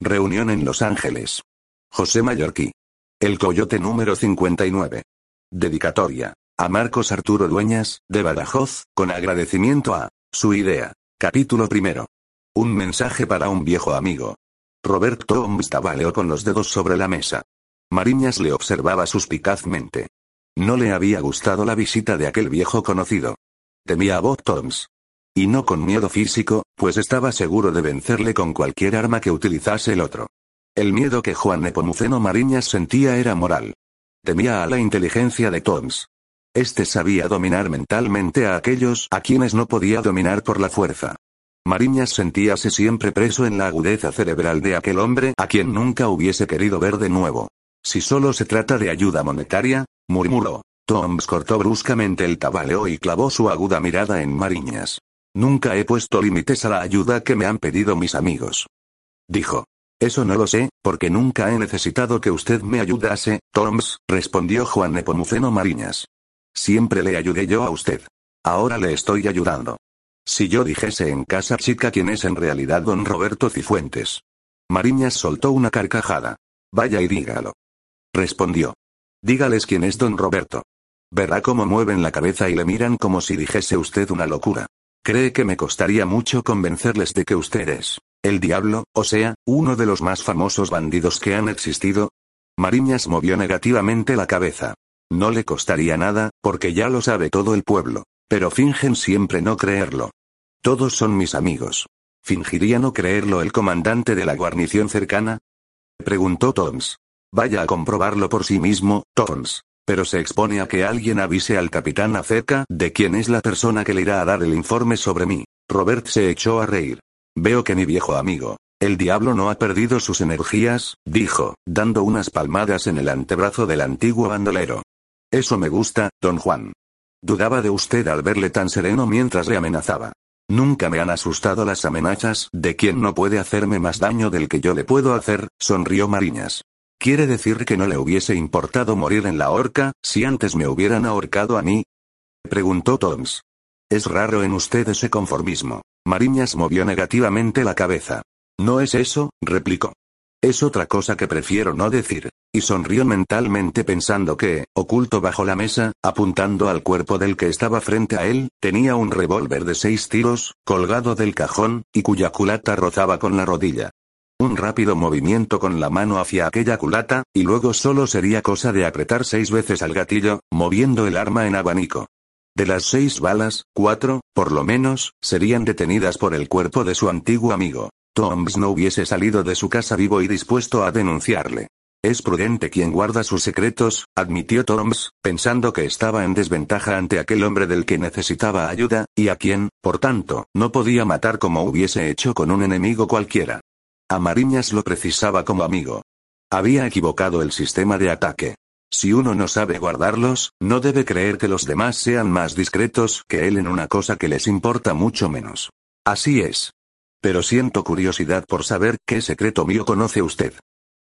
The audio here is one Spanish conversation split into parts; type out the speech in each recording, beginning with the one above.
Reunión en Los Ángeles. José Mallorquí. El Coyote número 59. Dedicatoria. A Marcos Arturo Dueñas, de Badajoz, con agradecimiento a su idea. Capítulo primero. Un mensaje para un viejo amigo. Roberto Holmes tabaleó con los dedos sobre la mesa. Mariñas le observaba suspicazmente. No le había gustado la visita de aquel viejo conocido. Temía a Bob Toms. Y no con miedo físico, pues estaba seguro de vencerle con cualquier arma que utilizase el otro. El miedo que Juan Nepomuceno Mariñas sentía era moral. Temía a la inteligencia de Toms. Este sabía dominar mentalmente a aquellos a quienes no podía dominar por la fuerza. Mariñas sentíase siempre preso en la agudeza cerebral de aquel hombre a quien nunca hubiese querido ver de nuevo. Si solo se trata de ayuda monetaria, murmuró. Toms cortó bruscamente el tabaleo y clavó su aguda mirada en Mariñas. Nunca he puesto límites a la ayuda que me han pedido mis amigos. Dijo. Eso no lo sé, porque nunca he necesitado que usted me ayudase, Toms, respondió Juan Nepomuceno Mariñas. Siempre le ayudé yo a usted. Ahora le estoy ayudando. Si yo dijese en casa chica quién es en realidad don Roberto Cifuentes. Mariñas soltó una carcajada. Vaya y dígalo. Respondió. Dígales quién es don Roberto. Verá cómo mueven la cabeza y le miran como si dijese usted una locura. ¿Cree que me costaría mucho convencerles de que usted es el diablo, o sea, uno de los más famosos bandidos que han existido? Mariñas movió negativamente la cabeza. No le costaría nada, porque ya lo sabe todo el pueblo. Pero fingen siempre no creerlo. Todos son mis amigos. ¿Fingiría no creerlo el comandante de la guarnición cercana? Preguntó Toms. Vaya a comprobarlo por sí mismo, Toms. Pero se expone a que alguien avise al capitán acerca de quién es la persona que le irá a dar el informe sobre mí. Robert se echó a reír. Veo que mi viejo amigo, el diablo no ha perdido sus energías, dijo, dando unas palmadas en el antebrazo del antiguo bandolero. Eso me gusta, don Juan. Dudaba de usted al verle tan sereno mientras le amenazaba. Nunca me han asustado las amenazas de quien no puede hacerme más daño del que yo le puedo hacer, sonrió Mariñas. ¿Quiere decir que no le hubiese importado morir en la horca, si antes me hubieran ahorcado a mí? preguntó Toms. Es raro en usted ese conformismo. Mariñas movió negativamente la cabeza. No es eso, replicó. Es otra cosa que prefiero no decir. Y sonrió mentalmente pensando que, oculto bajo la mesa, apuntando al cuerpo del que estaba frente a él, tenía un revólver de seis tiros, colgado del cajón, y cuya culata rozaba con la rodilla. Un rápido movimiento con la mano hacia aquella culata, y luego solo sería cosa de apretar seis veces al gatillo, moviendo el arma en abanico. De las seis balas, cuatro, por lo menos, serían detenidas por el cuerpo de su antiguo amigo. Toms no hubiese salido de su casa vivo y dispuesto a denunciarle. Es prudente quien guarda sus secretos, admitió Toms, pensando que estaba en desventaja ante aquel hombre del que necesitaba ayuda, y a quien, por tanto, no podía matar como hubiese hecho con un enemigo cualquiera. A Mariñas lo precisaba como amigo. Había equivocado el sistema de ataque. Si uno no sabe guardarlos, no debe creer que los demás sean más discretos que él en una cosa que les importa mucho menos. Así es. Pero siento curiosidad por saber qué secreto mío conoce usted.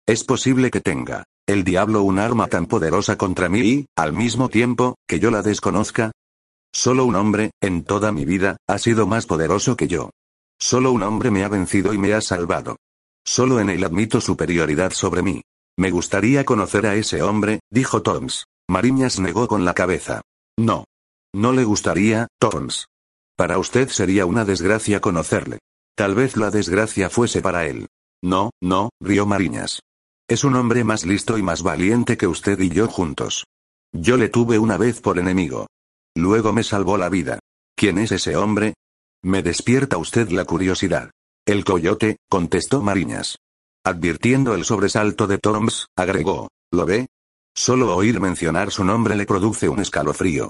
Es posible que tenga el diablo un arma tan poderosa contra mí y, al mismo tiempo, que yo la desconozca. Solo un hombre, en toda mi vida, ha sido más poderoso que yo. Solo un hombre me ha vencido y me ha salvado. Solo en él admito superioridad sobre mí. Me gustaría conocer a ese hombre, dijo Toms. Mariñas negó con la cabeza. No. No le gustaría, Toms. Para usted sería una desgracia conocerle. Tal vez la desgracia fuese para él. No, no, rió Mariñas. Es un hombre más listo y más valiente que usted y yo juntos. Yo le tuve una vez por enemigo. Luego me salvó la vida. ¿Quién es ese hombre? Me despierta usted la curiosidad. El coyote, contestó Mariñas. Advirtiendo el sobresalto de Toms, agregó, ¿lo ve? Solo oír mencionar su nombre le produce un escalofrío.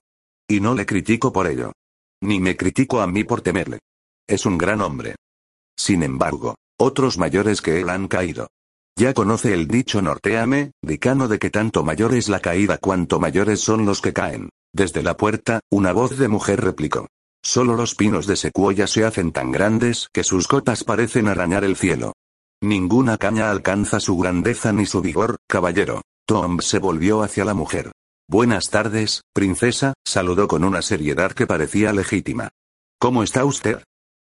Y no le critico por ello. Ni me critico a mí por temerle. Es un gran hombre. Sin embargo, otros mayores que él han caído. Ya conoce el dicho norteame, dicano de que tanto mayor es la caída cuanto mayores son los que caen. Desde la puerta, una voz de mujer replicó. Solo los pinos de secuoya se hacen tan grandes que sus cotas parecen arañar el cielo. Ninguna caña alcanza su grandeza ni su vigor, caballero. Tom se volvió hacia la mujer. Buenas tardes, princesa, saludó con una seriedad que parecía legítima. ¿Cómo está usted?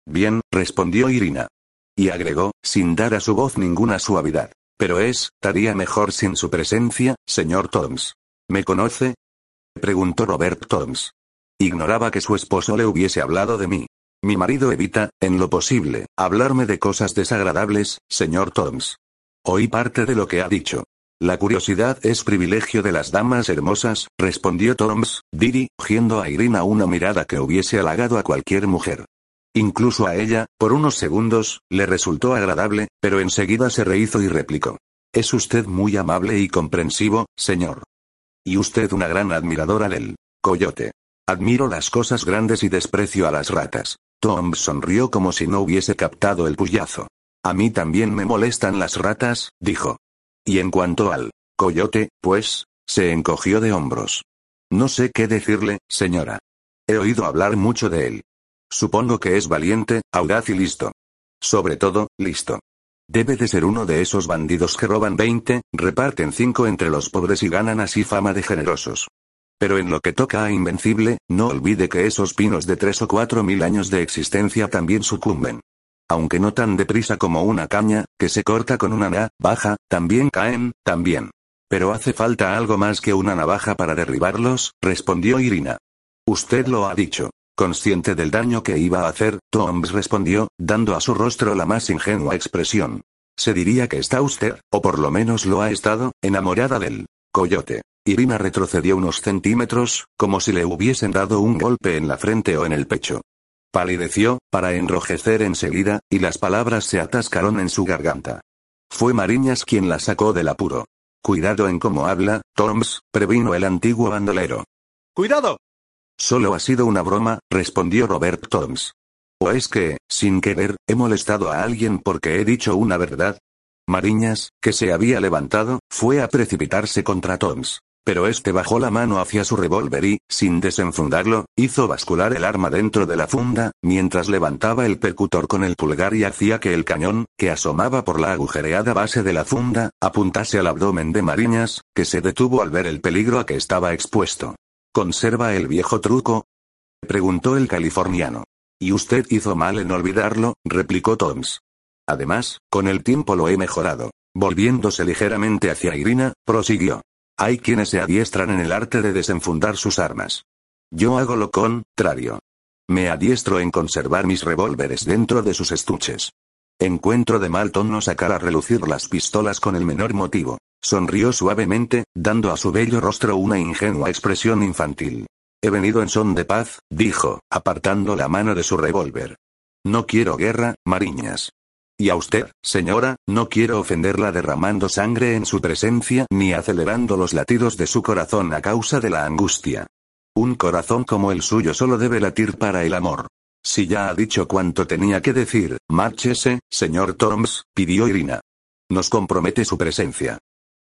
Bien, respondió Irina. Y agregó, sin dar a su voz ninguna suavidad. Pero es, estaría mejor sin su presencia, señor Toms. ¿Me conoce? Preguntó Robert Toms. Ignoraba que su esposo le hubiese hablado de mí. Mi marido evita, en lo posible, hablarme de cosas desagradables, señor Toms. Oí parte de lo que ha dicho. La curiosidad es privilegio de las damas hermosas, respondió Toms, dirigiendo a Irina una mirada que hubiese halagado a cualquier mujer. Incluso a ella, por unos segundos, le resultó agradable, pero enseguida se rehizo y replicó. Es usted muy amable y comprensivo, señor. Y usted una gran admiradora del coyote. Admiro las cosas grandes y desprecio a las ratas. Tom sonrió como si no hubiese captado el puyazo. A mí también me molestan las ratas, dijo. Y en cuanto al coyote, pues, se encogió de hombros. No sé qué decirle, señora. He oído hablar mucho de él. Supongo que es valiente, audaz y listo. Sobre todo, listo. Debe de ser uno de esos bandidos que roban 20, reparten 5 entre los pobres y ganan así fama de generosos. Pero en lo que toca a Invencible, no olvide que esos pinos de tres o cuatro mil años de existencia también sucumben. Aunque no tan deprisa como una caña, que se corta con una na, baja, también caen, también. Pero hace falta algo más que una navaja para derribarlos, respondió Irina. Usted lo ha dicho. Consciente del daño que iba a hacer, Toms respondió, dando a su rostro la más ingenua expresión. Se diría que está usted, o por lo menos lo ha estado, enamorada del coyote. Irina retrocedió unos centímetros, como si le hubiesen dado un golpe en la frente o en el pecho. Palideció, para enrojecer enseguida, y las palabras se atascaron en su garganta. Fue Mariñas quien la sacó del apuro. Cuidado en cómo habla, Toms, previno el antiguo bandolero. ¡Cuidado! Solo ha sido una broma, respondió Robert Toms. ¿O es que, sin querer, he molestado a alguien porque he dicho una verdad? Mariñas, que se había levantado, fue a precipitarse contra Toms. Pero este bajó la mano hacia su revólver y, sin desenfundarlo, hizo bascular el arma dentro de la funda, mientras levantaba el percutor con el pulgar y hacía que el cañón, que asomaba por la agujereada base de la funda, apuntase al abdomen de Mariñas, que se detuvo al ver el peligro a que estaba expuesto. ¿Conserva el viejo truco? preguntó el californiano. Y usted hizo mal en olvidarlo, replicó Toms. Además, con el tiempo lo he mejorado. Volviéndose ligeramente hacia Irina, prosiguió. Hay quienes se adiestran en el arte de desenfundar sus armas. Yo hago lo contrario. Me adiestro en conservar mis revólveres dentro de sus estuches. Encuentro de mal tono sacar a relucir las pistolas con el menor motivo. Sonrió suavemente, dando a su bello rostro una ingenua expresión infantil. He venido en son de paz, dijo, apartando la mano de su revólver. No quiero guerra, Mariñas. Y a usted, señora, no quiero ofenderla derramando sangre en su presencia ni acelerando los latidos de su corazón a causa de la angustia. Un corazón como el suyo solo debe latir para el amor. Si ya ha dicho cuanto tenía que decir, márchese, señor Torms, pidió Irina. Nos compromete su presencia.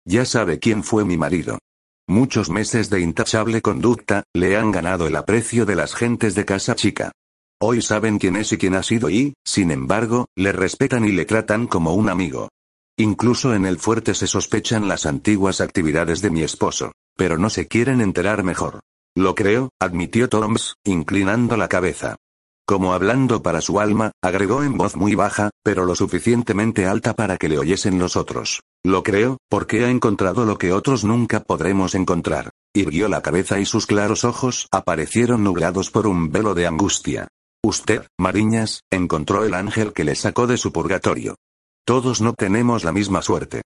Ya sabe quién fue mi marido. Muchos meses de intachable conducta, le han ganado el aprecio de las gentes de casa chica. Hoy saben quién es y quién ha sido y, sin embargo, le respetan y le tratan como un amigo. Incluso en el fuerte se sospechan las antiguas actividades de mi esposo. Pero no se quieren enterar mejor. Lo creo, admitió Toms, inclinando la cabeza. Como hablando para su alma, agregó en voz muy baja, pero lo suficientemente alta para que le oyesen los otros. Lo creo, porque ha encontrado lo que otros nunca podremos encontrar. Irguió la cabeza y sus claros ojos aparecieron nublados por un velo de angustia. Usted, Mariñas, encontró el ángel que le sacó de su purgatorio. Todos no tenemos la misma suerte.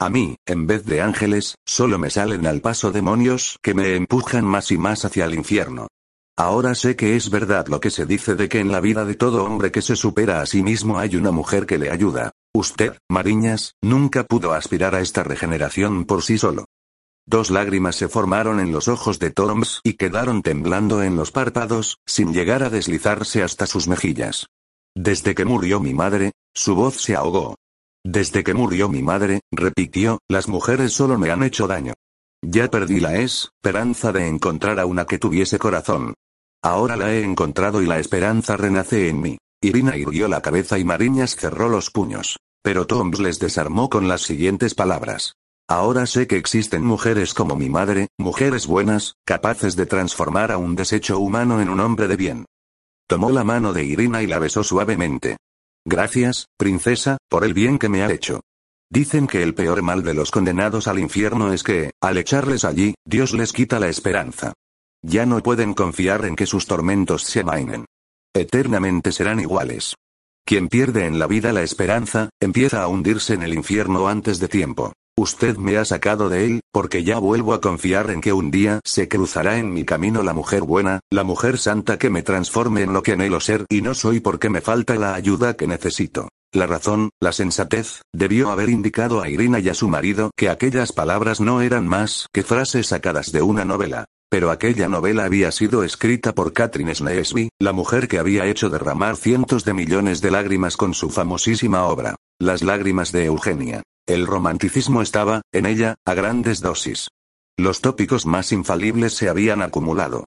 A mí, en vez de ángeles, solo me salen al paso demonios que me empujan más y más hacia el infierno. Ahora sé que es verdad lo que se dice de que en la vida de todo hombre que se supera a sí mismo hay una mujer que le ayuda. Usted, Mariñas, nunca pudo aspirar a esta regeneración por sí solo. Dos lágrimas se formaron en los ojos de Torms y quedaron temblando en los párpados, sin llegar a deslizarse hasta sus mejillas. Desde que murió mi madre, su voz se ahogó. Desde que murió mi madre, repitió, las mujeres solo me han hecho daño. Ya perdí la esperanza de encontrar a una que tuviese corazón. Ahora la he encontrado y la esperanza renace en mí. Irina irguió la cabeza y Mariñas cerró los puños. Pero Toms les desarmó con las siguientes palabras. Ahora sé que existen mujeres como mi madre, mujeres buenas, capaces de transformar a un desecho humano en un hombre de bien. Tomó la mano de Irina y la besó suavemente. Gracias, princesa, por el bien que me ha hecho. Dicen que el peor mal de los condenados al infierno es que, al echarles allí, Dios les quita la esperanza. Ya no pueden confiar en que sus tormentos se amainen. Eternamente serán iguales. Quien pierde en la vida la esperanza, empieza a hundirse en el infierno antes de tiempo. Usted me ha sacado de él, porque ya vuelvo a confiar en que un día se cruzará en mi camino la mujer buena, la mujer santa que me transforme en lo que anhelo ser y no soy porque me falta la ayuda que necesito. La razón, la sensatez, debió haber indicado a Irina y a su marido que aquellas palabras no eran más que frases sacadas de una novela. Pero aquella novela había sido escrita por Catherine Sneesby, la mujer que había hecho derramar cientos de millones de lágrimas con su famosísima obra, Las lágrimas de Eugenia. El romanticismo estaba, en ella, a grandes dosis. Los tópicos más infalibles se habían acumulado.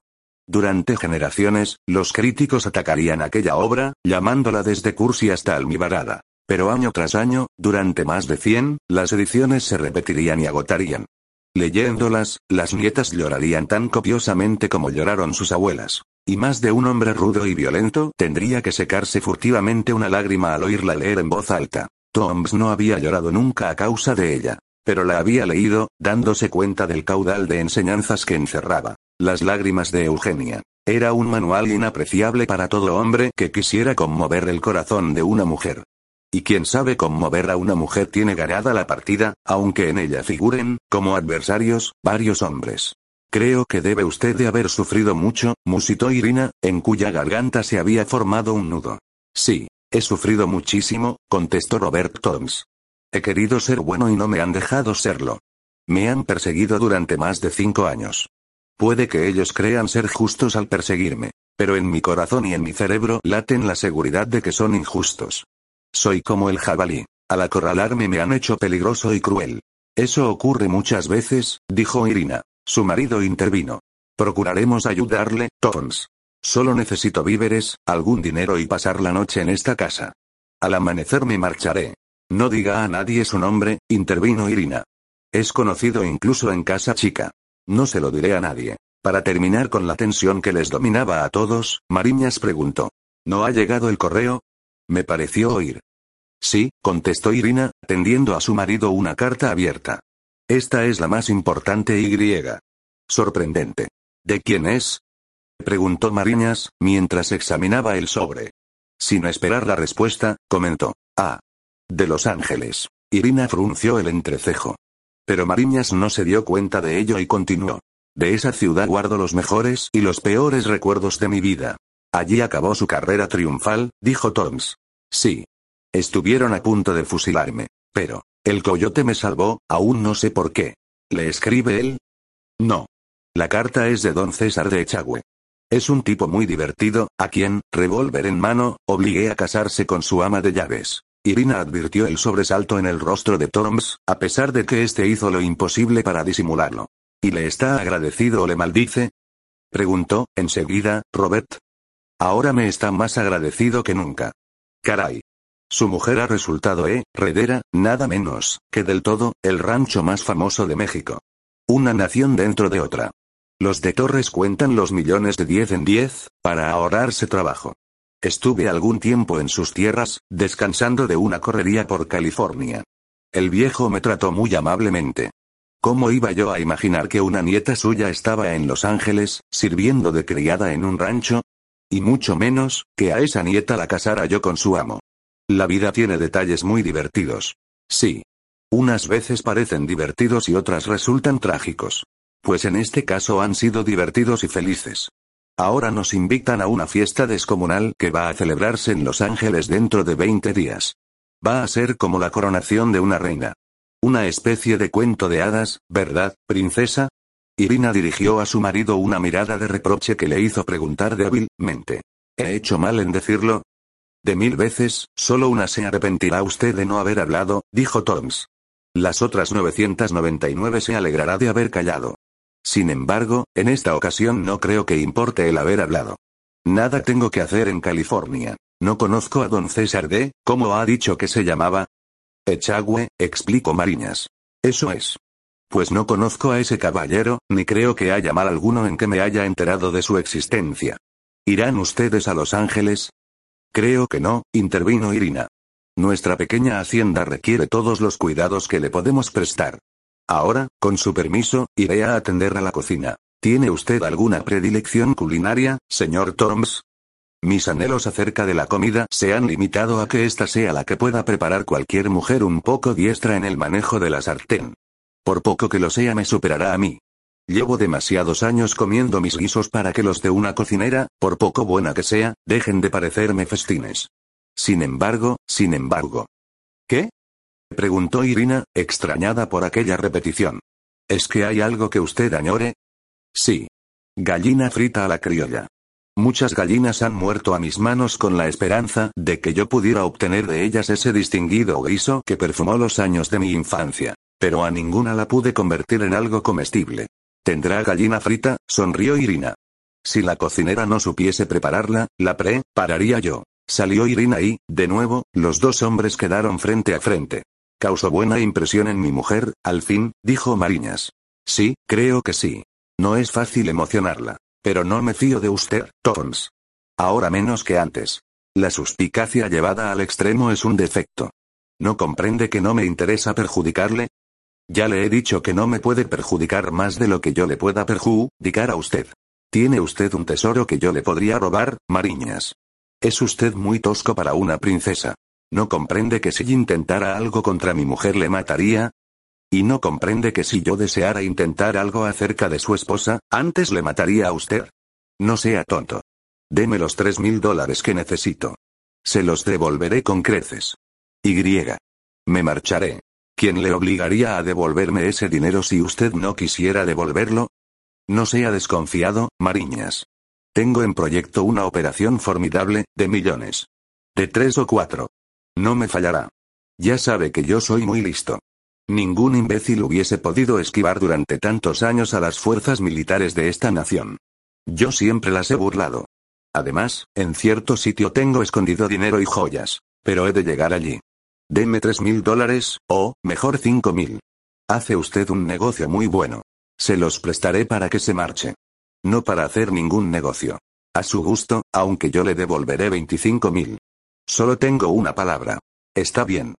Durante generaciones, los críticos atacarían aquella obra, llamándola desde cursi hasta almibarada. Pero año tras año, durante más de 100, las ediciones se repetirían y agotarían. Leyéndolas, las nietas llorarían tan copiosamente como lloraron sus abuelas. Y más de un hombre rudo y violento tendría que secarse furtivamente una lágrima al oírla leer en voz alta. Toms no había llorado nunca a causa de ella. Pero la había leído, dándose cuenta del caudal de enseñanzas que encerraba. Las lágrimas de Eugenia. Era un manual inapreciable para todo hombre que quisiera conmover el corazón de una mujer. Y quien sabe conmover a una mujer tiene ganada la partida, aunque en ella figuren, como adversarios, varios hombres. Creo que debe usted de haber sufrido mucho, musitó Irina, en cuya garganta se había formado un nudo. Sí, he sufrido muchísimo, contestó Robert Toms. He querido ser bueno y no me han dejado serlo. Me han perseguido durante más de cinco años. Puede que ellos crean ser justos al perseguirme, pero en mi corazón y en mi cerebro laten la seguridad de que son injustos. Soy como el jabalí. Al acorralarme me han hecho peligroso y cruel. Eso ocurre muchas veces, dijo Irina. Su marido intervino. Procuraremos ayudarle, Tons. Solo necesito víveres, algún dinero y pasar la noche en esta casa. Al amanecer me marcharé. No diga a nadie su nombre, intervino Irina. Es conocido incluso en casa chica. No se lo diré a nadie. Para terminar con la tensión que les dominaba a todos, Mariñas preguntó. ¿No ha llegado el correo? Me pareció oír. Sí, contestó Irina, tendiendo a su marido una carta abierta. Esta es la más importante y. Sorprendente. ¿De quién es? Preguntó Mariñas, mientras examinaba el sobre. Sin esperar la respuesta, comentó. Ah. De Los Ángeles. Irina frunció el entrecejo. Pero Mariñas no se dio cuenta de ello y continuó. De esa ciudad guardo los mejores y los peores recuerdos de mi vida. Allí acabó su carrera triunfal, dijo Toms. Sí. Estuvieron a punto de fusilarme. Pero, el coyote me salvó, aún no sé por qué. ¿Le escribe él? No. La carta es de don César de Echagüe. Es un tipo muy divertido, a quien, revólver en mano, obligué a casarse con su ama de llaves. Irina advirtió el sobresalto en el rostro de Toms, a pesar de que éste hizo lo imposible para disimularlo. ¿Y le está agradecido o le maldice? Preguntó, enseguida, Robert, Ahora me está más agradecido que nunca. Caray. Su mujer ha resultado, eh, redera, nada menos, que del todo, el rancho más famoso de México. Una nación dentro de otra. Los de Torres cuentan los millones de diez en diez, para ahorrarse trabajo. Estuve algún tiempo en sus tierras, descansando de una correría por California. El viejo me trató muy amablemente. ¿Cómo iba yo a imaginar que una nieta suya estaba en Los Ángeles, sirviendo de criada en un rancho? Y mucho menos, que a esa nieta la casara yo con su amo. La vida tiene detalles muy divertidos. Sí. Unas veces parecen divertidos y otras resultan trágicos. Pues en este caso han sido divertidos y felices. Ahora nos invitan a una fiesta descomunal que va a celebrarse en Los Ángeles dentro de 20 días. Va a ser como la coronación de una reina. Una especie de cuento de hadas, ¿verdad, princesa? Irina dirigió a su marido una mirada de reproche que le hizo preguntar débilmente. ¿He hecho mal en decirlo? De mil veces, solo una se arrepentirá usted de no haber hablado, dijo Toms. Las otras 999 se alegrará de haber callado. Sin embargo, en esta ocasión no creo que importe el haber hablado. Nada tengo que hacer en California. No conozco a don César D., ¿cómo ha dicho que se llamaba? Echagüe, explicó Mariñas. Eso es. Pues no conozco a ese caballero, ni creo que haya mal alguno en que me haya enterado de su existencia. ¿Irán ustedes a Los Ángeles? Creo que no, intervino Irina. Nuestra pequeña hacienda requiere todos los cuidados que le podemos prestar. Ahora, con su permiso, iré a atender a la cocina. ¿Tiene usted alguna predilección culinaria, señor Torms? Mis anhelos acerca de la comida se han limitado a que ésta sea la que pueda preparar cualquier mujer un poco diestra en el manejo de la sartén. Por poco que lo sea me superará a mí. Llevo demasiados años comiendo mis guisos para que los de una cocinera, por poco buena que sea, dejen de parecerme festines. Sin embargo, sin embargo. ¿Qué? Preguntó Irina, extrañada por aquella repetición. ¿Es que hay algo que usted añore? Sí. Gallina frita a la criolla. Muchas gallinas han muerto a mis manos con la esperanza de que yo pudiera obtener de ellas ese distinguido guiso que perfumó los años de mi infancia. Pero a ninguna la pude convertir en algo comestible. ¿Tendrá gallina frita? sonrió Irina. Si la cocinera no supiese prepararla, la prepararía yo. Salió Irina y, de nuevo, los dos hombres quedaron frente a frente. Causó buena impresión en mi mujer, al fin, dijo Mariñas. Sí, creo que sí. No es fácil emocionarla. Pero no me fío de usted, Torms. Ahora menos que antes. La suspicacia llevada al extremo es un defecto. ¿No comprende que no me interesa perjudicarle? Ya le he dicho que no me puede perjudicar más de lo que yo le pueda perjudicar a usted. Tiene usted un tesoro que yo le podría robar, Mariñas. Es usted muy tosco para una princesa. ¿No comprende que si intentara algo contra mi mujer le mataría? ¿Y no comprende que si yo deseara intentar algo acerca de su esposa, antes le mataría a usted? No sea tonto. Deme los tres mil dólares que necesito. Se los devolveré con creces. Y. Me marcharé. ¿Quién le obligaría a devolverme ese dinero si usted no quisiera devolverlo? No sea desconfiado, Mariñas. Tengo en proyecto una operación formidable, de millones. De tres o cuatro. No me fallará. Ya sabe que yo soy muy listo. Ningún imbécil hubiese podido esquivar durante tantos años a las fuerzas militares de esta nación. Yo siempre las he burlado. Además, en cierto sitio tengo escondido dinero y joyas. Pero he de llegar allí. Deme tres mil dólares, o, mejor cinco mil. Hace usted un negocio muy bueno. Se los prestaré para que se marche. No para hacer ningún negocio. A su gusto, aunque yo le devolveré 25 mil. Solo tengo una palabra. Está bien.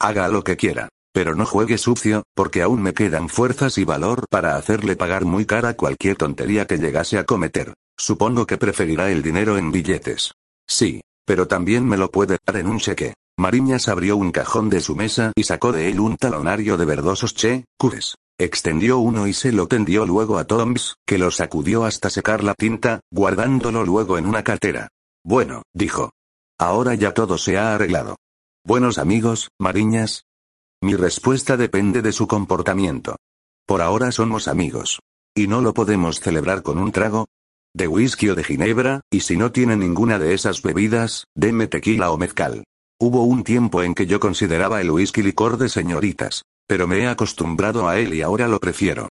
Haga lo que quiera. Pero no juegue sucio, porque aún me quedan fuerzas y valor para hacerle pagar muy cara cualquier tontería que llegase a cometer. Supongo que preferirá el dinero en billetes. Sí. Pero también me lo puede dar en un cheque. Mariñas abrió un cajón de su mesa y sacó de él un talonario de verdosos cheques. Extendió uno y se lo tendió luego a Toms, que lo sacudió hasta secar la tinta, guardándolo luego en una cartera. Bueno, dijo. Ahora ya todo se ha arreglado. Buenos amigos, Mariñas. Mi respuesta depende de su comportamiento. Por ahora somos amigos. ¿Y no lo podemos celebrar con un trago? De whisky o de ginebra, y si no tiene ninguna de esas bebidas, deme tequila o mezcal. Hubo un tiempo en que yo consideraba el whisky licor de señoritas. Pero me he acostumbrado a él y ahora lo prefiero.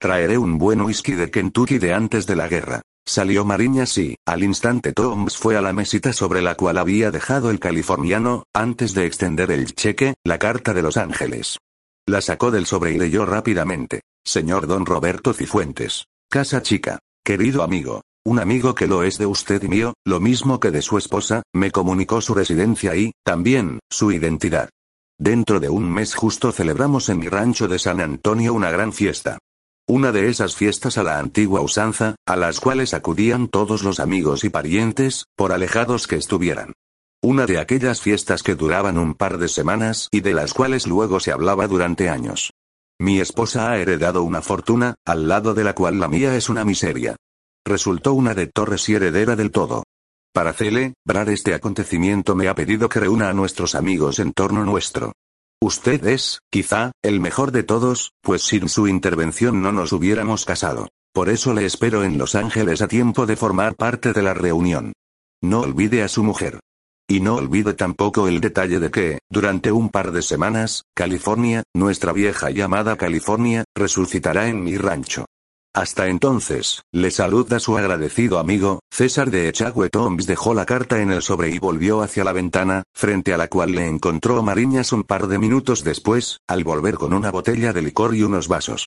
Traeré un buen whisky de Kentucky de antes de la guerra. Salió Mariñas y, al instante Toms fue a la mesita sobre la cual había dejado el californiano, antes de extender el cheque, la carta de Los Ángeles. La sacó del sobre y leyó rápidamente. Señor Don Roberto Cifuentes. Casa chica. Querido amigo. Un amigo que lo es de usted y mío, lo mismo que de su esposa, me comunicó su residencia y, también, su identidad. Dentro de un mes justo celebramos en mi rancho de San Antonio una gran fiesta. Una de esas fiestas a la antigua usanza, a las cuales acudían todos los amigos y parientes, por alejados que estuvieran. Una de aquellas fiestas que duraban un par de semanas y de las cuales luego se hablaba durante años. Mi esposa ha heredado una fortuna, al lado de la cual la mía es una miseria. Resultó una de Torres y heredera del todo. Para celebrar este acontecimiento me ha pedido que reúna a nuestros amigos en torno nuestro. Usted es, quizá, el mejor de todos, pues sin su intervención no nos hubiéramos casado. Por eso le espero en Los Ángeles a tiempo de formar parte de la reunión. No olvide a su mujer. Y no olvide tampoco el detalle de que, durante un par de semanas, California, nuestra vieja llamada California, resucitará en mi rancho. Hasta entonces, le saluda su agradecido amigo, César de Echagüe Toms dejó la carta en el sobre y volvió hacia la ventana, frente a la cual le encontró Mariñas un par de minutos después, al volver con una botella de licor y unos vasos.